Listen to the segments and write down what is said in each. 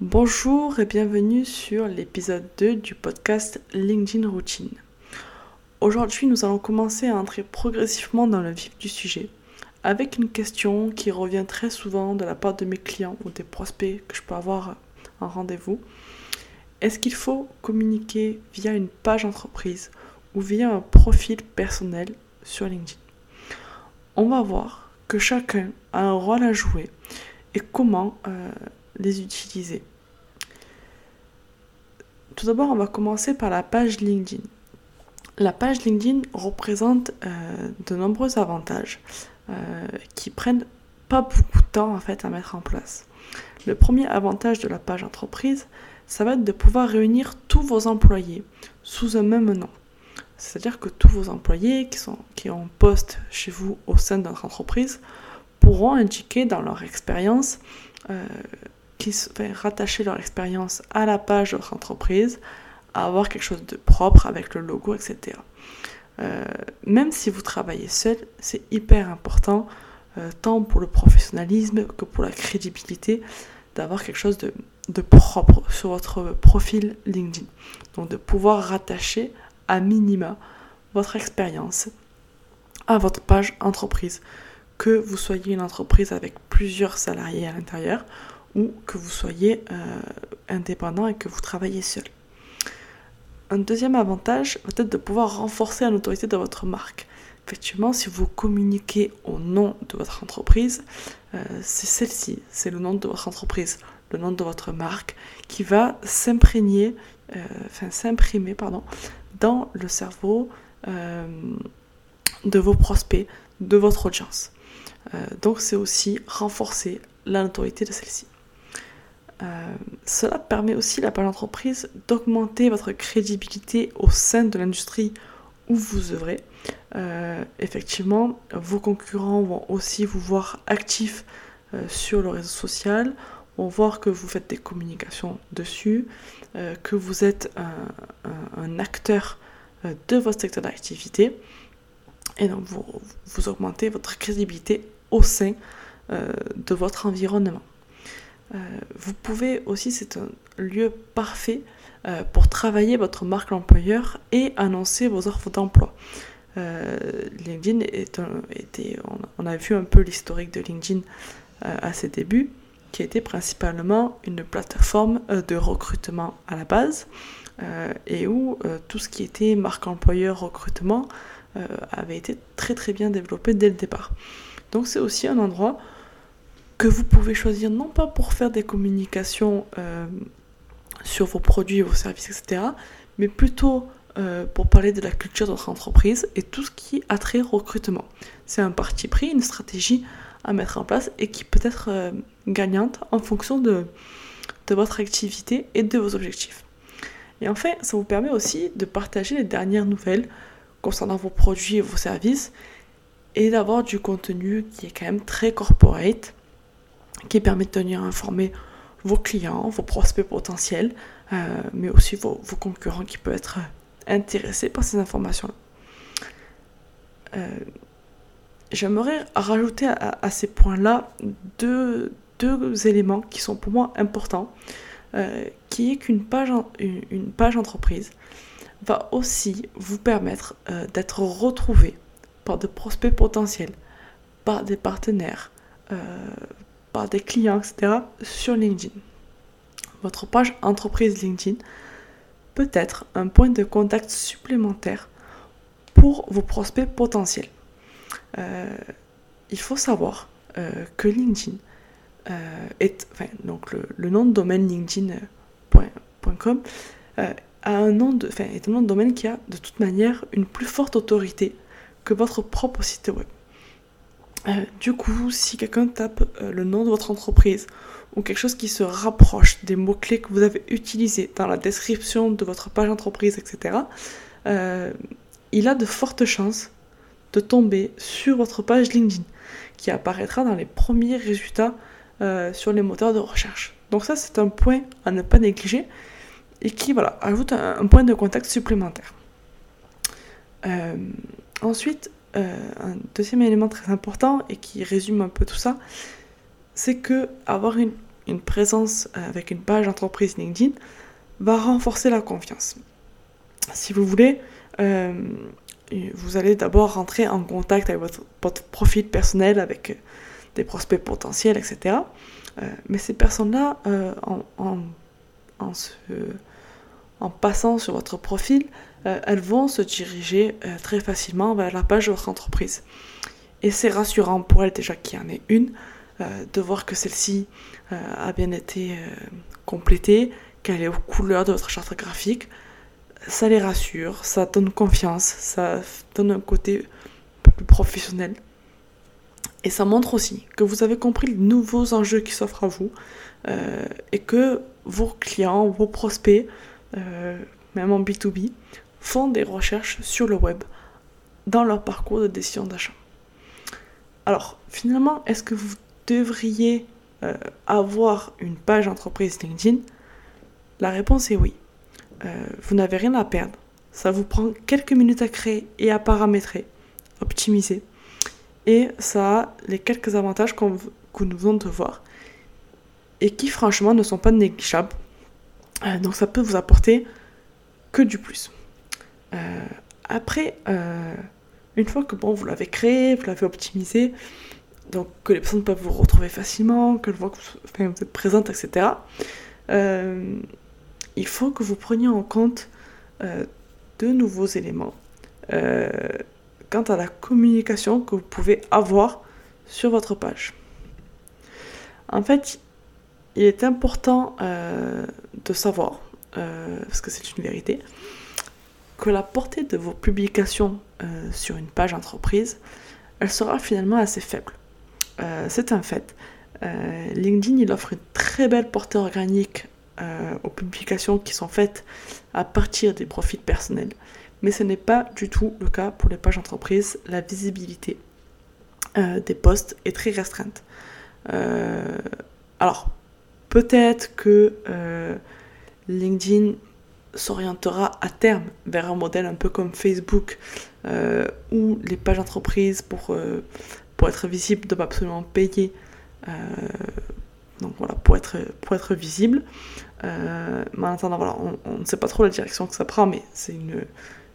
Bonjour et bienvenue sur l'épisode 2 du podcast LinkedIn Routine. Aujourd'hui, nous allons commencer à entrer progressivement dans le vif du sujet avec une question qui revient très souvent de la part de mes clients ou des prospects que je peux avoir en rendez-vous. Est-ce qu'il faut communiquer via une page entreprise ou via un profil personnel sur LinkedIn? On va voir que chacun a un rôle à jouer et comment euh, les utiliser. Tout d'abord, on va commencer par la page LinkedIn. La page LinkedIn représente euh, de nombreux avantages euh, qui prennent pas beaucoup de temps en fait à mettre en place. Le premier avantage de la page entreprise, ça va être de pouvoir réunir tous vos employés sous un même nom. C'est-à-dire que tous vos employés qui, sont, qui ont poste chez vous au sein de notre entreprise pourront indiquer dans leur expérience, euh, rattacher leur expérience à la page de votre entreprise, avoir quelque chose de propre avec le logo, etc. Euh, même si vous travaillez seul, c'est hyper important, euh, tant pour le professionnalisme que pour la crédibilité, d'avoir quelque chose de, propre sur votre profil LinkedIn. Donc de pouvoir rattacher à minima votre expérience à votre page entreprise. Que vous soyez une entreprise avec plusieurs salariés à l'intérieur ou que vous soyez euh, indépendant et que vous travaillez seul. Un deuxième avantage va être de pouvoir renforcer la notoriété de votre marque. Effectivement, si vous communiquez au nom de votre entreprise, euh, c'est celle-ci, c'est le nom de votre entreprise, le nom de votre marque, qui va s'imprégner, euh, enfin s'imprimer, pardon, dans le cerveau de vos prospects, de votre audience. donc c'est aussi renforcer la notoriété de celle-ci. Euh, cela permet aussi à d'entreprise d'augmenter votre crédibilité au sein de l'industrie où vous œuvrez. Euh, effectivement, vos concurrents vont aussi vous voir actif euh, sur le réseau social, vont voir que vous faites des communications dessus, que vous êtes un, acteur de votre secteur d'activité, et donc vous, augmentez votre crédibilité au sein de votre environnement. Euh, vous pouvez aussi, c'est un lieu parfait euh, pour travailler votre marque employeur et annoncer vos offres d'emploi. Euh, LinkedIn était, on, a vu un peu l'historique de LinkedIn à ses débuts, qui était principalement une plateforme de recrutement à la base, et où tout ce qui était marque employeur recrutement avait été très très bien développé dès le départ. Donc c'est aussi un endroit que vous pouvez choisir non pas pour faire des communications euh, sur vos produits, vos services, etc., mais plutôt euh, pour parler de la culture de votre entreprise et tout ce qui a trait recrutement. C'est un parti pris, une stratégie à mettre en place et qui peut être euh, gagnante en fonction de, de votre activité et de vos objectifs. Et enfin, ça vous permet aussi de partager les dernières nouvelles concernant vos produits et vos services et d'avoir du contenu qui est quand même très corporate qui permet de tenir informés vos clients, vos prospects potentiels, euh, mais aussi vos, concurrents qui peuvent être intéressés par ces informations-là. Euh, j'aimerais rajouter à, ces points-là deux, éléments qui sont pour moi importants, euh, qui est qu'une page, une, page entreprise va aussi vous permettre d'être retrouvé par des prospects potentiels, par des partenaires, des clients, etc. sur LinkedIn. Votre page entreprise LinkedIn peut être un point de contact supplémentaire pour vos prospects potentiels. Euh, il faut savoir euh, que LinkedIn euh, est, enfin, donc le, nom de domaine linkedin.com a un nom de, enfin, est un nom de domaine qui a de toute manière une plus forte autorité que votre propre site web. Euh, du coup, si quelqu'un tape euh, le nom de votre entreprise ou quelque chose qui se rapproche des mots-clés que vous avez utilisés dans la description de votre page entreprise, etc., euh, il a de fortes chances de tomber sur votre page LinkedIn qui apparaîtra dans les premiers résultats sur les moteurs de recherche. Donc ça, c'est un point à ne pas négliger et qui voilà, ajoute un point de contact supplémentaire. ensuite, euh, un deuxième élément très important et qui résume un peu tout ça, c'est que avoir une, présence avec une page entreprise LinkedIn va renforcer la confiance. Si vous voulez, vous allez d'abord rentrer en contact avec votre, profil personnel, avec des prospects potentiels, etc. mais ces personnes-là, en, en, passant sur votre profil, elles vont se diriger très facilement vers la page de votre entreprise. Et c'est rassurant pour elles déjà qu'il y en ait une, euh, de voir que celle-ci euh, a bien été euh, complétée, qu'elle est aux couleurs de votre charte graphique. Ça les rassure, ça donne confiance, ça donne un côté plus professionnel. Et ça montre aussi que vous avez compris les nouveaux enjeux qui s'offrent à vous et que vos clients, vos prospects, même en B2B, font des recherches sur le web dans leur parcours de décision d'achat. Alors, finalement, est-ce que vous devriez euh, avoir une page entreprise LinkedIn? La réponse est oui. Euh, vous n'avez rien à perdre. Ça vous prend quelques minutes à créer et à paramétrer, optimiser. Et ça a les quelques avantages que nous venons de voir et qui franchement ne sont pas négligeables. Euh, donc ça peut vous apporter que du plus. après, une fois que bon, vous l'avez créé, vous l'avez optimisé, donc que les personnes peuvent vous retrouver facilement, que voient que vous, êtes présente, etc. Euh, il faut que vous preniez en compte euh, de nouveaux éléments euh, quant à la communication que vous pouvez avoir sur votre page. En fait, il est important de savoir, parce que c'est une vérité, que la portée de vos publications euh, sur une page entreprise, elle sera finalement assez faible. Euh, c'est un fait. Euh, LinkedIn, il offre une très belle portée organique aux publications qui sont faites à partir des profils personnels. Mais ce n'est pas du tout le cas pour les pages entreprises. La visibilité des posts est très restreinte. alors, peut-être que LinkedIn s'orientera à terme vers un modèle un peu comme Facebook, euh, où les pages entreprises, pour, euh, pour être visibles, doivent absolument payer. Euh, donc voilà, pour être, pour être visible. mais en attendant, voilà, on, ne sait pas trop la direction que ça prend, mais c'est une,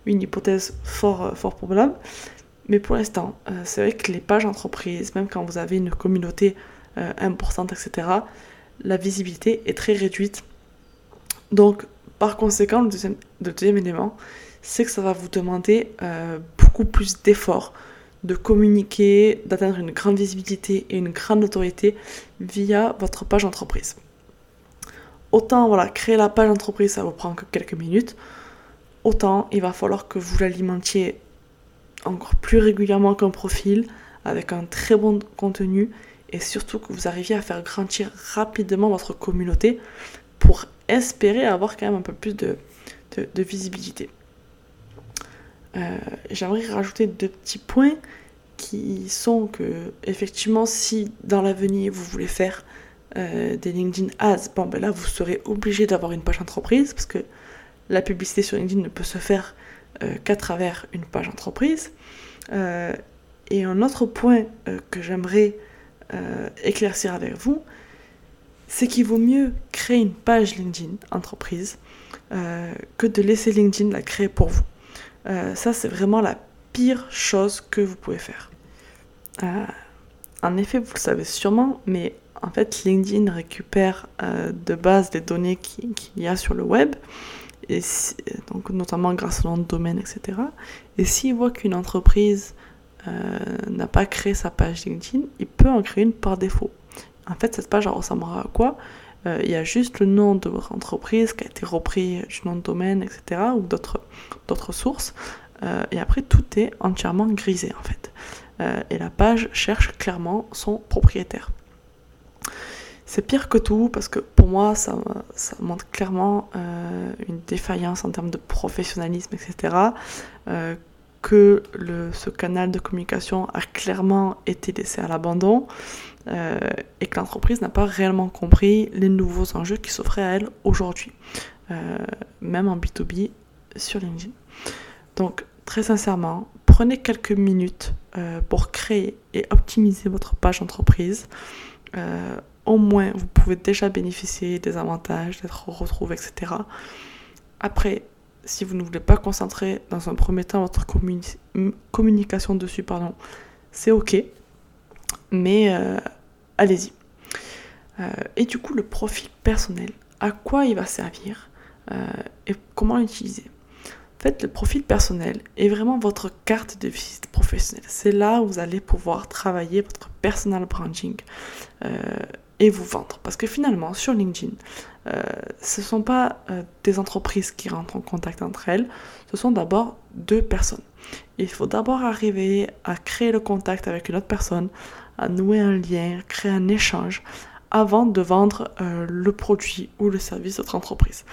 une hypothèse fort, fort probable. Mais pour l'instant, c'est vrai que les pages entreprises, même quand vous avez une communauté importante, etc., la visibilité est très réduite. Donc par conséquent, le deuxième, élément, c'est que ça va vous demander euh, beaucoup plus d'efforts de communiquer, d'atteindre une grande visibilité et une grande notoriété via votre page entreprise. Autant voilà, créer la page entreprise, ça vous prend que quelques minutes, autant il va falloir que vous l'alimentiez encore plus régulièrement qu'un profil, avec un très bon contenu, et surtout que vous arriviez à faire grandir rapidement votre communauté pour espérer avoir quand même un peu plus de, visibilité. Euh, j'aimerais rajouter deux petits points qui sont que, effectivement, si dans l'avenir vous voulez faire euh, des LinkedIn Ads, bon ben là vous serez obligé d'avoir une page entreprise parce que la publicité sur LinkedIn ne peut se faire euh, qu'à travers une page entreprise. et un autre point que j'aimerais éclaircir avec vous, c'est qu'il vaut mieux créer une page LinkedIn entreprise euh, que de laisser LinkedIn la créer pour vous. Euh, ça, c'est vraiment la pire chose que vous pouvez faire. Euh, en effet, vous le savez sûrement, mais en fait, LinkedIn récupère de base les données qu'il y a sur le web, et donc notamment grâce au nom de domaine, etc. Et s'il voit qu'une entreprise n'a pas créé sa page LinkedIn, il peut en créer une par défaut. En fait, cette page ressemblera à quoi? Euh, Il y a juste le nom de votre entreprise qui a été repris du nom de domaine, etc. ou d'autres sources. Euh, et après, tout est entièrement grisé en fait. Euh, et la page cherche clairement son propriétaire. C'est pire que tout parce que pour moi, ça montre clairement une défaillance en termes de professionnalisme, etc. que ce canal de communication a clairement été laissé à l'abandon. Euh, et que l'entreprise n'a pas réellement compris les nouveaux enjeux qui s'offraient à elle aujourd'hui, euh, même en B2B sur LinkedIn. Donc, très sincèrement, prenez quelques minutes euh, pour créer et optimiser votre page entreprise. au moins vous pouvez déjà bénéficier des avantages, d'être retrouvé, etc. Après, si vous ne voulez pas concentrer dans un premier temps votre communication dessus, pardon, c'est ok, mais euh, allez-y. Euh, et du coup, le profil personnel, à quoi il va servir euh, et comment l'utiliser? En fait, le profil personnel est vraiment votre carte de visite professionnelle. C'est là où vous allez pouvoir travailler votre personal branding vous vendre. Parce que finalement, sur LinkedIn, euh, ce ne sont pas euh, des entreprises qui rentrent en contact entre elles, ce sont d'abord deux personnes. Il faut d'abord arriver à créer le contact avec une autre personne, à nouer un lien, créer un échange, avant de vendre euh, le produit ou le service de votre entreprise.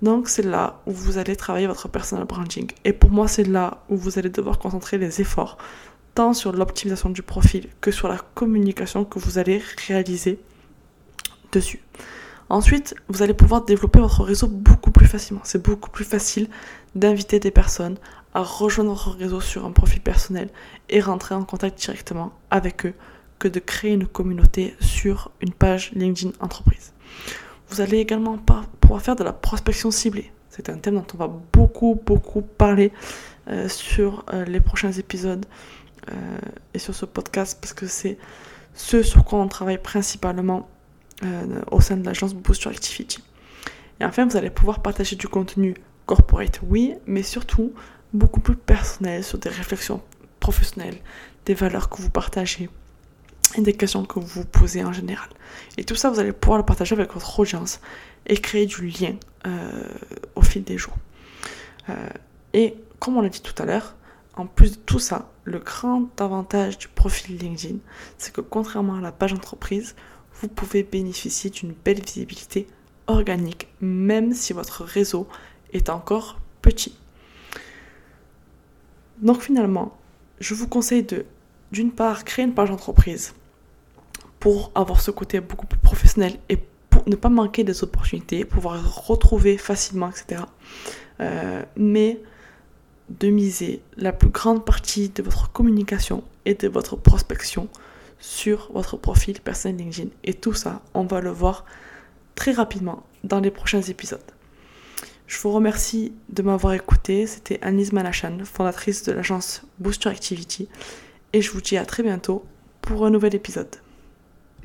Donc c'est là où vous allez travailler votre personal branding. Et pour moi, c'est là où vous allez devoir concentrer les efforts, tant sur l'optimisation du profil que sur la communication que vous allez réaliser Ensuite, vous allez pouvoir développer votre réseau beaucoup plus facilement. C'est beaucoup plus facile d'inviter des personnes à rejoindre votre réseau sur un profil personnel et rentrer en contact directement avec eux que de créer une communauté sur une page LinkedIn entreprise. Vous allez également pouvoir faire de la prospection ciblée. C'est un thème dont on va beaucoup, beaucoup parler euh, sur euh, les prochains épisodes euh, et sur ce podcast parce que c'est ce sur quoi on travaille principalement au sein de l'agence Boost Activity. Et enfin, vous allez pouvoir partager du contenu corporate, oui, mais surtout beaucoup plus personnel sur des réflexions professionnelles, des valeurs que vous partagez et des questions que vous vous posez en général. Et tout ça, vous allez pouvoir le partager avec votre audience et créer du lien euh, au fil des jours. Euh, et comme on l'a dit tout à l'heure, en plus de tout ça, le grand avantage du profil LinkedIn, c'est que contrairement à la page entreprise, vous pouvez bénéficier d'une belle visibilité organique, même si votre réseau est encore petit. Donc finalement, je vous conseille de, d'une part, créer une page d'entreprise pour avoir ce côté beaucoup plus professionnel et pour ne pas manquer des opportunités, pouvoir retrouver facilement, etc. Euh, mais de miser la plus grande partie de votre communication et de votre prospection sur votre profil personnel LinkedIn. Et tout ça, on va le voir très rapidement dans les prochains épisodes. Je vous remercie de m'avoir écouté. C'était Annelise Malachan, fondatrice de l'agence Booster Activity. Et je vous dis à très bientôt pour un nouvel épisode.